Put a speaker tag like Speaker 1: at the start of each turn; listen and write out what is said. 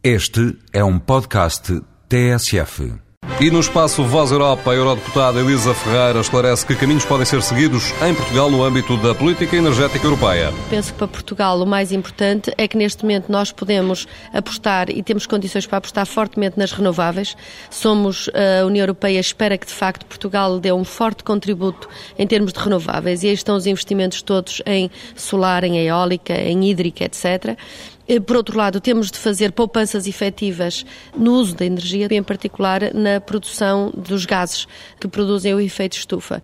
Speaker 1: Este é um podcast TSF.
Speaker 2: E no espaço Voz Europa, a eurodeputada Elisa Ferreira esclarece que caminhos podem ser seguidos em Portugal no âmbito da política energética europeia.
Speaker 3: Penso que para Portugal o mais importante é que neste momento nós podemos apostar e temos condições para apostar fortemente nas renováveis. Somos, a União Europeia espera que de facto Portugal dê um forte contributo em termos de renováveis e aí estão os investimentos todos em solar, em eólica, em hídrica, etc. Eh, por outro lado, temos de fazer poupanças efetivas no uso da energia, em particular na produção dos gases que produzem o efeito estufa.